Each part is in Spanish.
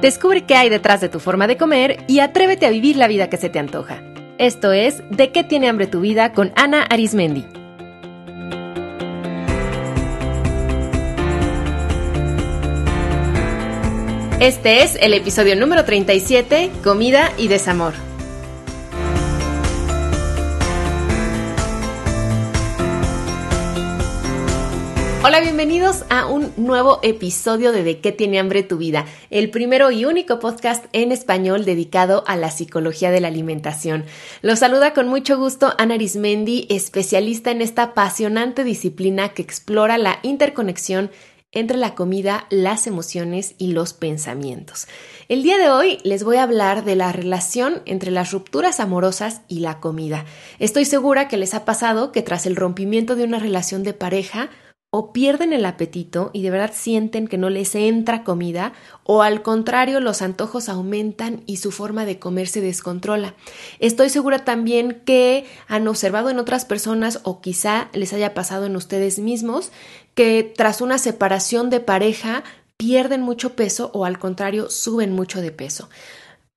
Descubre qué hay detrás de tu forma de comer y atrévete a vivir la vida que se te antoja. Esto es De qué tiene hambre tu vida con Ana Arismendi. Este es el episodio número 37, Comida y Desamor. Hola, bienvenidos a un nuevo episodio de De qué tiene hambre tu vida, el primero y único podcast en español dedicado a la psicología de la alimentación. Los saluda con mucho gusto Ana Arismendi, especialista en esta apasionante disciplina que explora la interconexión entre la comida, las emociones y los pensamientos. El día de hoy les voy a hablar de la relación entre las rupturas amorosas y la comida. Estoy segura que les ha pasado que tras el rompimiento de una relación de pareja, o pierden el apetito y de verdad sienten que no les entra comida, o al contrario los antojos aumentan y su forma de comer se descontrola. Estoy segura también que han observado en otras personas o quizá les haya pasado en ustedes mismos que tras una separación de pareja pierden mucho peso o al contrario suben mucho de peso.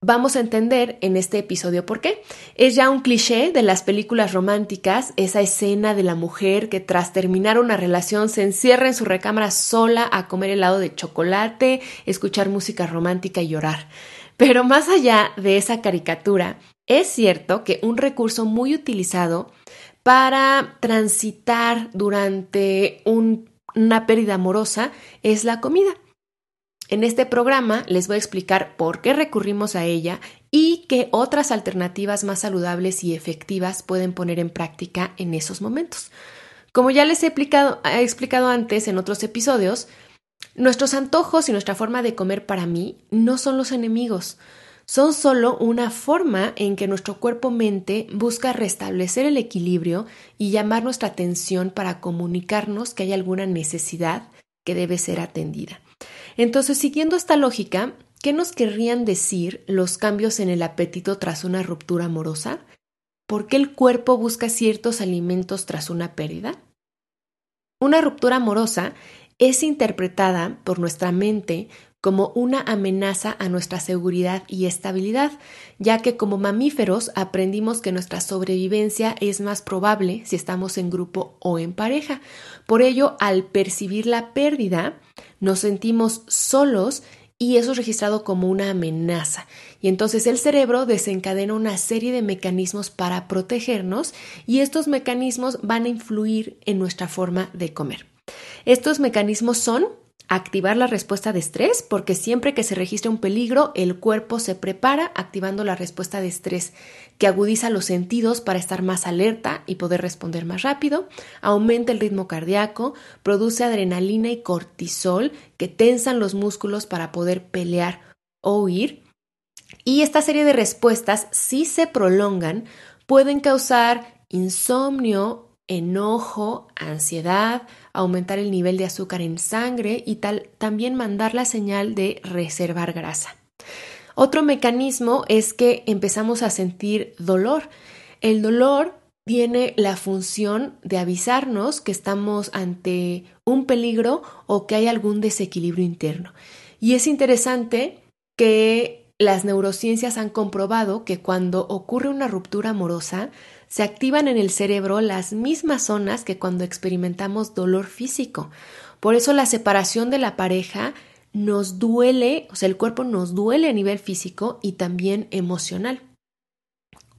Vamos a entender en este episodio por qué. Es ya un cliché de las películas románticas, esa escena de la mujer que tras terminar una relación se encierra en su recámara sola a comer helado de chocolate, escuchar música romántica y llorar. Pero más allá de esa caricatura, es cierto que un recurso muy utilizado para transitar durante una pérdida amorosa es la comida. En este programa les voy a explicar por qué recurrimos a ella y qué otras alternativas más saludables y efectivas pueden poner en práctica en esos momentos. Como ya les he explicado, explicado antes en otros episodios, nuestros antojos y nuestra forma de comer para mí no son los enemigos, son solo una forma en que nuestro cuerpo-mente busca restablecer el equilibrio y llamar nuestra atención para comunicarnos que hay alguna necesidad que debe ser atendida. Entonces, siguiendo esta lógica, ¿qué nos querrían decir los cambios en el apetito tras una ruptura amorosa? ¿Por qué el cuerpo busca ciertos alimentos tras una pérdida? Una ruptura amorosa es interpretada por nuestra mente como una amenaza a nuestra seguridad y estabilidad, ya que como mamíferos aprendimos que nuestra sobrevivencia es más probable si estamos en grupo o en pareja. Por ello, al percibir la pérdida, nos sentimos solos y eso es registrado como una amenaza. Y entonces el cerebro desencadena una serie de mecanismos para protegernos y estos mecanismos van a influir en nuestra forma de comer. Estos mecanismos son activar la respuesta de estrés, porque siempre que se registra un peligro, el cuerpo se prepara activando la respuesta de estrés, que agudiza los sentidos para estar más alerta y poder responder más rápido, aumenta el ritmo cardíaco, produce adrenalina y cortisol, que tensan los músculos para poder pelear o huir. Y esta serie de respuestas, si se prolongan, pueden causar insomnio, enojo, ansiedad, aumentar el nivel de azúcar en sangre y tal, también mandar la señal de reservar grasa. Otro mecanismo es que empezamos a sentir dolor. El dolor tiene la función de avisarnos que estamos ante un peligro o que hay algún desequilibrio interno. Y es interesante que las neurociencias han comprobado que cuando ocurre una ruptura amorosa, se activan en el cerebro las mismas zonas que cuando experimentamos dolor físico. Por eso la separación de la pareja nos duele, o sea, el cuerpo nos duele a nivel físico y también emocional.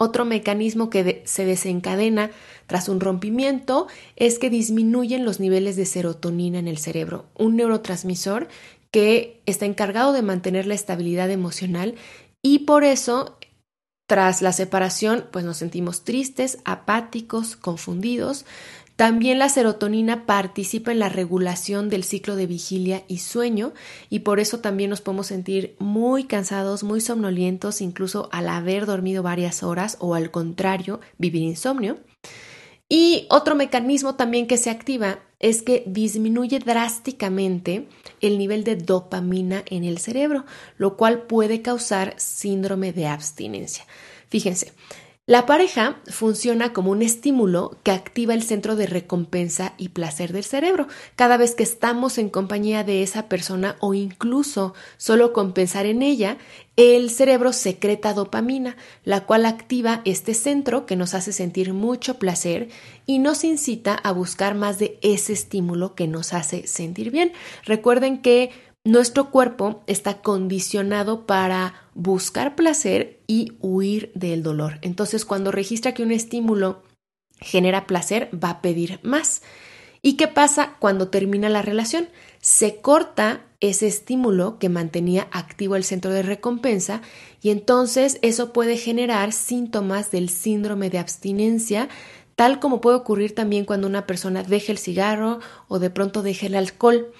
Otro mecanismo que se desencadena tras un rompimiento es que disminuyen los niveles de serotonina en el cerebro, un neurotransmisor que está encargado de mantener la estabilidad emocional y por eso tras la separación pues nos sentimos tristes, apáticos, confundidos. También la serotonina participa en la regulación del ciclo de vigilia y sueño y por eso también nos podemos sentir muy cansados, muy somnolientos, incluso al haber dormido varias horas o al contrario, vivir insomnio. Y otro mecanismo también que se activa es que disminuye drásticamente el nivel de dopamina en el cerebro, lo cual puede causar síndrome de abstinencia. Fíjense, La pareja funciona como un estímulo que activa el centro de recompensa y placer del cerebro. Cada vez que estamos en compañía de esa persona o incluso solo con pensar en ella, el cerebro secreta dopamina, la cual activa este centro que nos hace sentir mucho placer y nos incita a buscar más de ese estímulo que nos hace sentir bien. Recuerden que nuestro cuerpo está condicionado para buscar placer y huir del dolor. Entonces, cuando registra que un estímulo genera placer, va a pedir más. ¿Y qué pasa cuando termina la relación? Se corta ese estímulo que mantenía activo el centro de recompensa y entonces eso puede generar síntomas del síndrome de abstinencia, tal como puede ocurrir también cuando una persona deja el cigarro o de pronto deja el alcohol.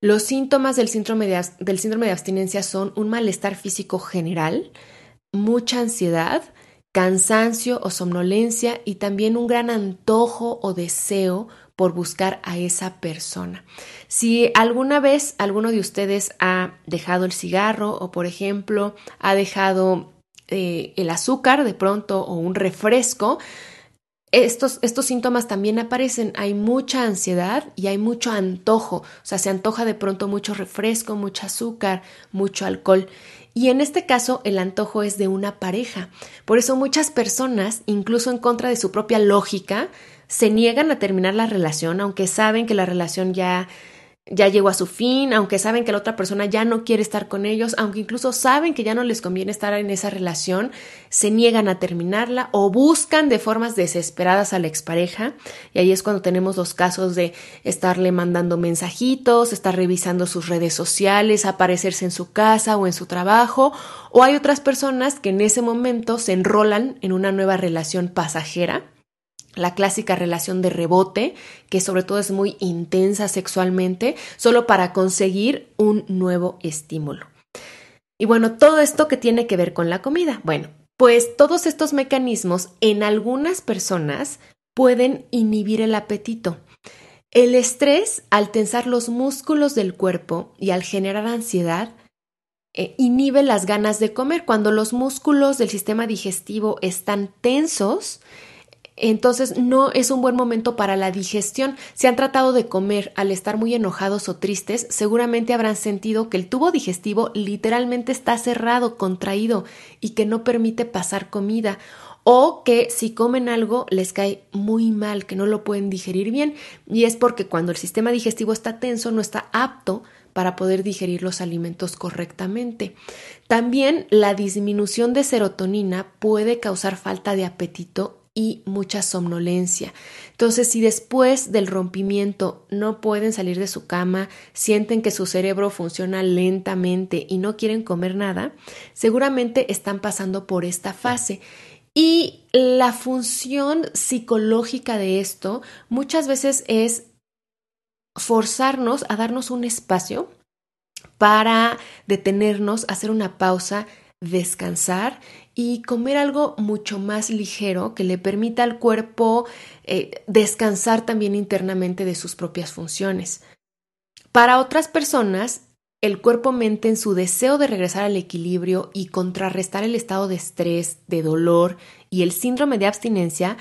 Los síntomas del síndrome, de, abstinencia son un malestar físico general, mucha ansiedad, cansancio o somnolencia y también un gran antojo o deseo por buscar a esa persona. Si alguna vez alguno de ustedes ha dejado el cigarro o, por ejemplo, ha dejado eh, el azúcar de pronto o un refresco, estos, estos síntomas también aparecen. Hay mucha ansiedad y hay mucho antojo. O sea, se antoja de pronto mucho refresco, mucho azúcar, mucho alcohol. Y en este caso, el antojo es de una pareja. Por eso muchas personas, incluso en contra de su propia lógica, se niegan a terminar la relación, aunque saben que la relación ya ya llegó a su fin, aunque saben que la otra persona ya no quiere estar con ellos, aunque incluso saben que ya no les conviene estar en esa relación, se niegan a terminarla o buscan de formas desesperadas a la expareja. Y ahí es cuando tenemos los casos de estarle mandando mensajitos, estar revisando sus redes sociales, aparecerse en su casa o en su trabajo. O hay otras personas que en ese momento se enrolan en una nueva relación pasajera la clásica relación de rebote, que sobre todo es muy intensa sexualmente, solo para conseguir un nuevo estímulo. Y bueno, todo esto que tiene que ver con la comida. Bueno, pues todos estos mecanismos en algunas personas pueden inhibir el apetito. El estrés, al tensar los músculos del cuerpo y al generar ansiedad, eh, inhibe las ganas de comer. Cuando los músculos del sistema digestivo están tensos, entonces no es un buen momento para la digestión. Si han tratado de comer al estar muy enojados o tristes, seguramente habrán sentido que el tubo digestivo literalmente está cerrado, contraído y que no permite pasar comida o que si comen algo les cae muy mal, que no lo pueden digerir bien y es porque cuando el sistema digestivo está tenso no está apto para poder digerir los alimentos correctamente. También la disminución de serotonina puede causar falta de apetito y mucha somnolencia. Entonces, si después del rompimiento no pueden salir de su cama, sienten que su cerebro funciona lentamente y no quieren comer nada, seguramente están pasando por esta fase. Y la función psicológica de esto muchas veces es forzarnos a darnos un espacio para detenernos, hacer una pausa, descansar y comer algo mucho más ligero que le permita al cuerpo eh, descansar también internamente de sus propias funciones. Para otras personas, el cuerpo-mente en su deseo de regresar al equilibrio y contrarrestar el estado de estrés, de dolor y el síndrome de abstinencia,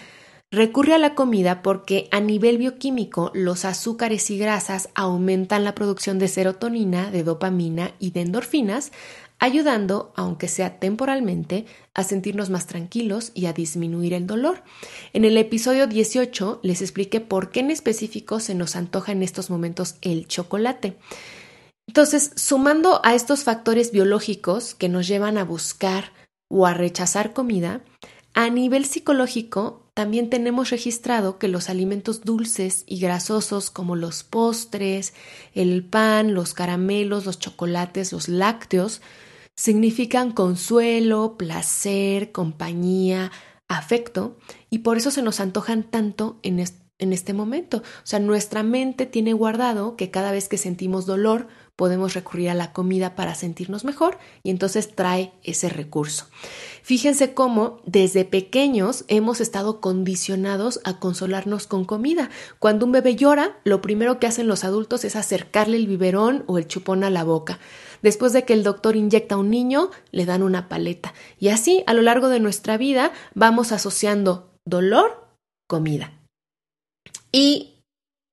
recurre a la comida porque a nivel bioquímico los azúcares y grasas aumentan la producción de serotonina, de dopamina y de endorfinas, ayudando, aunque sea temporalmente, a sentirnos más tranquilos y a disminuir el dolor. En el episodio 18 les expliqué por qué en específico se nos antoja en estos momentos el chocolate. Entonces, sumando a estos factores biológicos que nos llevan a buscar o a rechazar comida, a nivel psicológico también tenemos registrado que los alimentos dulces y grasosos como los postres, el pan, los caramelos, los chocolates, los lácteos, significan consuelo, placer, compañía, afecto, y por eso se nos antojan tanto en, en este momento. O sea, nuestra mente tiene guardado que cada vez que sentimos dolor podemos recurrir a la comida para sentirnos mejor y entonces trae ese recurso. Fíjense cómo desde pequeños hemos estado condicionados a consolarnos con comida. Cuando un bebé llora, lo primero que hacen los adultos es acercarle el biberón o el chupón a la boca. Después de que el doctor inyecta a un niño, le dan una paleta. Y así, a lo largo de nuestra vida, vamos asociando dolor, comida. Y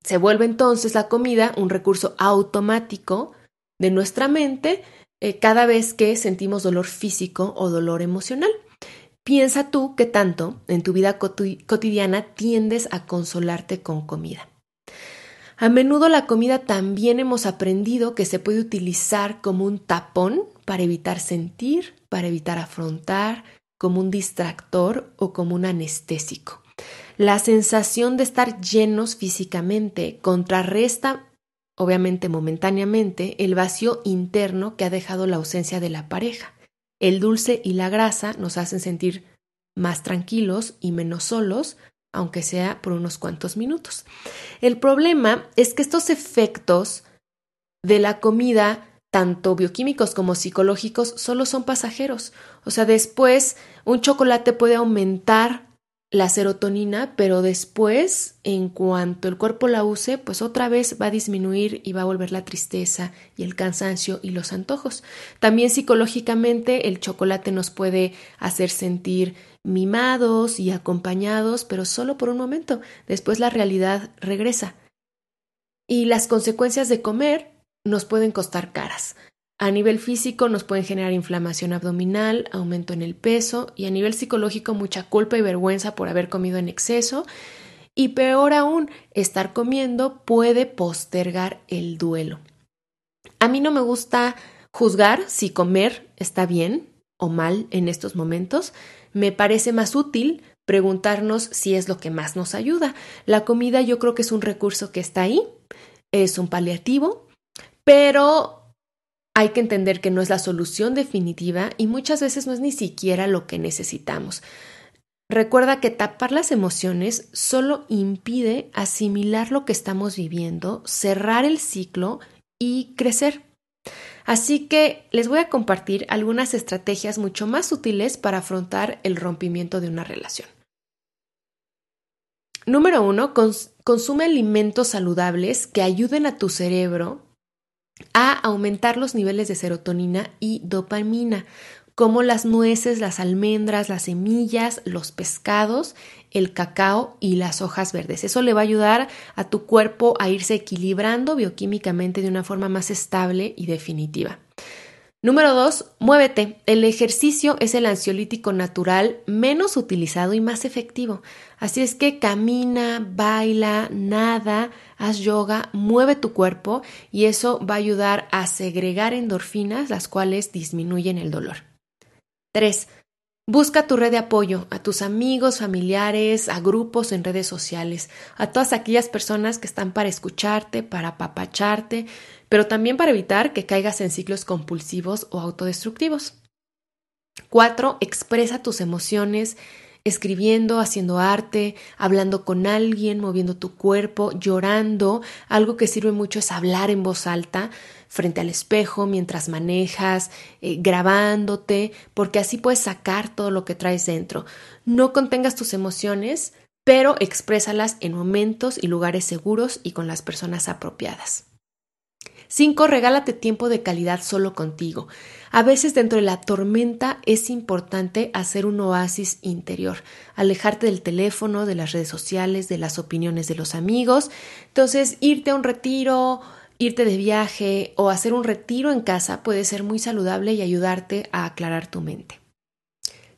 se vuelve entonces la comida un recurso automático de nuestra mente eh, cada vez que sentimos dolor físico o dolor emocional. Piensa tú que tanto en tu vida cotidiana tiendes a consolarte con comida. A menudo la comida también hemos aprendido que se puede utilizar como un tapón para evitar sentir, para evitar afrontar, como un distractor o como un anestésico. La sensación de estar llenos físicamente contrarresta, obviamente momentáneamente, el vacío interno que ha dejado la ausencia de la pareja. El dulce y la grasa nos hacen sentir más tranquilos y menos solos, aunque sea por unos cuantos minutos. El problema es que estos efectos de la comida, tanto bioquímicos como psicológicos, solo son pasajeros. O sea, después un chocolate puede aumentar la serotonina, pero después, en cuanto el cuerpo la use, pues otra vez va a disminuir y va a volver la tristeza y el cansancio y los antojos. También psicológicamente el chocolate nos puede hacer sentir mimados y acompañados, pero solo por un momento. Después la realidad regresa. Y las consecuencias de comer nos pueden costar caras. A nivel físico nos pueden generar inflamación abdominal, aumento en el peso y a nivel psicológico mucha culpa y vergüenza por haber comido en exceso. Y peor aún, estar comiendo puede postergar el duelo. A mí no me gusta juzgar si comer está bien o mal en estos momentos. Me parece más útil preguntarnos si es lo que más nos ayuda. La comida yo creo que es un recurso que está ahí, es un paliativo, pero hay que entender que no es la solución definitiva y muchas veces no es ni siquiera lo que necesitamos. Recuerda que tapar las emociones solo impide asimilar lo que estamos viviendo, cerrar el ciclo y crecer. Así que les voy a compartir algunas estrategias mucho más útiles para afrontar el rompimiento de una relación. Número uno, consume alimentos saludables que ayuden a tu cerebro a aumentar los niveles de serotonina y dopamina, como las nueces, las almendras, las semillas, los pescados, el cacao y las hojas verdes. Eso le va a ayudar a tu cuerpo a irse equilibrando bioquímicamente de una forma más estable y definitiva. Número 2. Muévete. El ejercicio es el ansiolítico natural menos utilizado y más efectivo. Así es que camina, baila, nada, haz yoga, mueve tu cuerpo y eso va a ayudar a segregar endorfinas, las cuales disminuyen el dolor. 3. Busca tu red de apoyo, a tus amigos, familiares, a grupos en redes sociales, a todas aquellas personas que están para escucharte, para apapacharte, pero también para evitar que caigas en ciclos compulsivos o autodestructivos. 4. Expresa tus emociones, escribiendo, haciendo arte, hablando con alguien, moviendo tu cuerpo, llorando. Algo que sirve mucho es hablar en voz alta frente al espejo mientras manejas, eh, grabándote, porque así puedes sacar todo lo que traes dentro. No contengas tus emociones, pero exprésalas en momentos y lugares seguros y con las personas apropiadas. 5. Regálate tiempo de calidad solo contigo. A veces dentro de la tormenta es importante hacer un oasis interior, alejarte del teléfono, de las redes sociales, de las opiniones de los amigos. Entonces, irte a un retiro, irte de viaje o hacer un retiro en casa puede ser muy saludable y ayudarte a aclarar tu mente.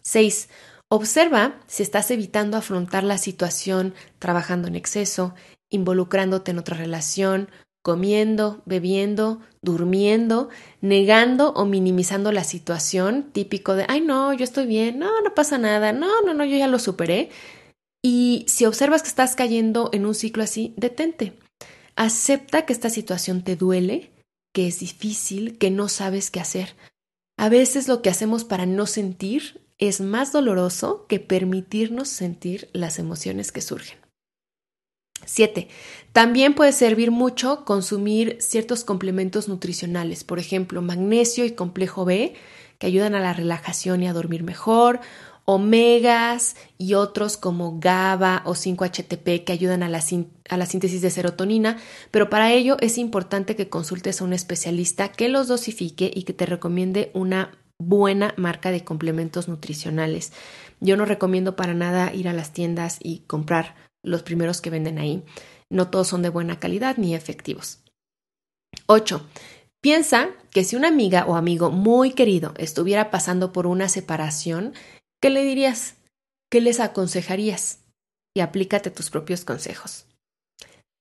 6. Observa si estás evitando afrontar la situación trabajando en exceso, involucrándote en otra relación, comiendo, bebiendo, durmiendo, negando o minimizando la situación, típico de, ay no, yo estoy bien, no, no pasa nada, no, no, no, yo ya lo superé. Y si observas que estás cayendo en un ciclo así, detente. Acepta que esta situación te duele, que es difícil, que no sabes qué hacer. A veces lo que hacemos para no sentir es más doloroso que permitirnos sentir las emociones que surgen. 7. También puede servir mucho consumir ciertos complementos nutricionales, por ejemplo, magnesio y complejo B, que ayudan a la relajación y a dormir mejor, omegas y otros como GABA o 5-HTP que ayudan a la, síntesis de serotonina, pero para ello es importante que consultes a un especialista que los dosifique y que te recomiende una buena marca de complementos nutricionales. Yo no recomiendo para nada ir a las tiendas y comprar los primeros que venden ahí. No todos son de buena calidad ni efectivos. 8. Piensa que si una amiga o amigo muy querido estuviera pasando por una separación, ¿qué le dirías? ¿Qué les aconsejarías? Y aplícate tus propios consejos.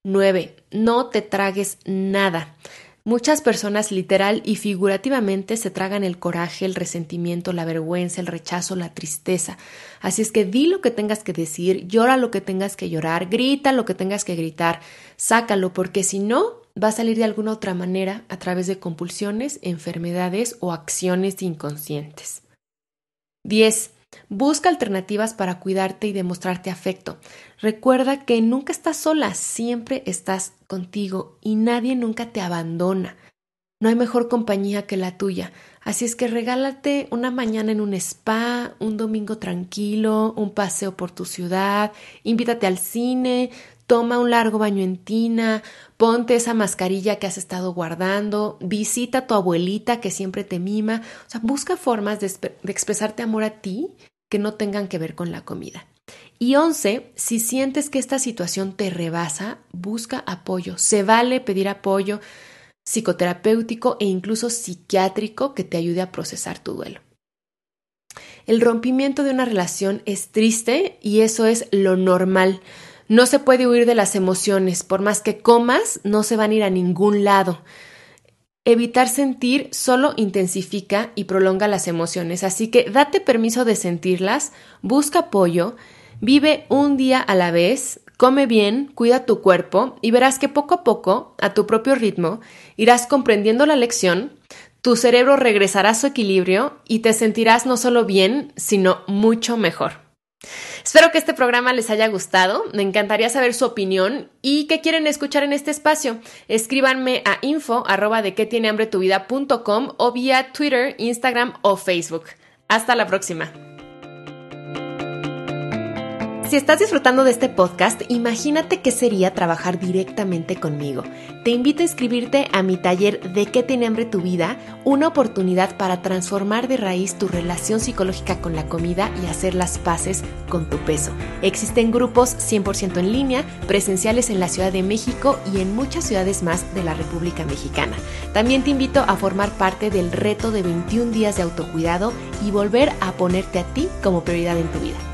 9. No te tragues nada. Muchas personas literal y figurativamente se tragan el coraje, el resentimiento, la vergüenza, el rechazo, la tristeza. Así es que di lo que tengas que decir, llora lo que tengas que llorar, grita lo que tengas que gritar, sácalo, porque si no, va a salir de alguna otra manera a través de compulsiones, enfermedades o acciones inconscientes. 10. Busca alternativas para cuidarte y demostrarte afecto. Recuerda que nunca estás sola, siempre estás contigo y nadie nunca te abandona. No hay mejor compañía que la tuya. Así es que regálate una mañana en un spa, un domingo tranquilo, un paseo por tu ciudad, invítate al cine, toma un largo baño en tina, ponte esa mascarilla que has estado guardando, visita a tu abuelita que siempre te mima, o sea, busca formas de, de expresarte amor a ti que no tengan que ver con la comida. Y once, si sientes que esta situación te rebasa, busca apoyo. Se vale pedir apoyo psicoterapéutico e incluso psiquiátrico que te ayude a procesar tu duelo. El rompimiento de una relación es triste y eso es lo normal. No se puede huir de las emociones, por más que comas, no se van a ir a ningún lado. Evitar sentir solo intensifica y prolonga las emociones, así que date permiso de sentirlas, busca apoyo, vive un día a la vez, come bien, cuida tu cuerpo y verás que poco a poco, a tu propio ritmo, irás comprendiendo la lección, tu cerebro regresará a su equilibrio y te sentirás no solo bien, sino mucho mejor. Espero que este programa les haya gustado. Me encantaría saber su opinión y qué quieren escuchar en este espacio. Escríbanme a info arroba de qué tiene hambre vida o vía Twitter, Instagram o Facebook. Hasta la próxima. Si estás disfrutando de este podcast, imagínate qué sería trabajar directamente conmigo. Te invito a inscribirte a mi taller de qué tiene hambre tu vida, una oportunidad para transformar de raíz tu relación psicológica con la comida y hacer las paces con tu peso. Existen grupos 100% en línea, presenciales en la Ciudad de México y en muchas ciudades más de la República Mexicana. También te invito a formar parte del reto de 21 días de autocuidado y volver a ponerte a ti como prioridad en tu vida.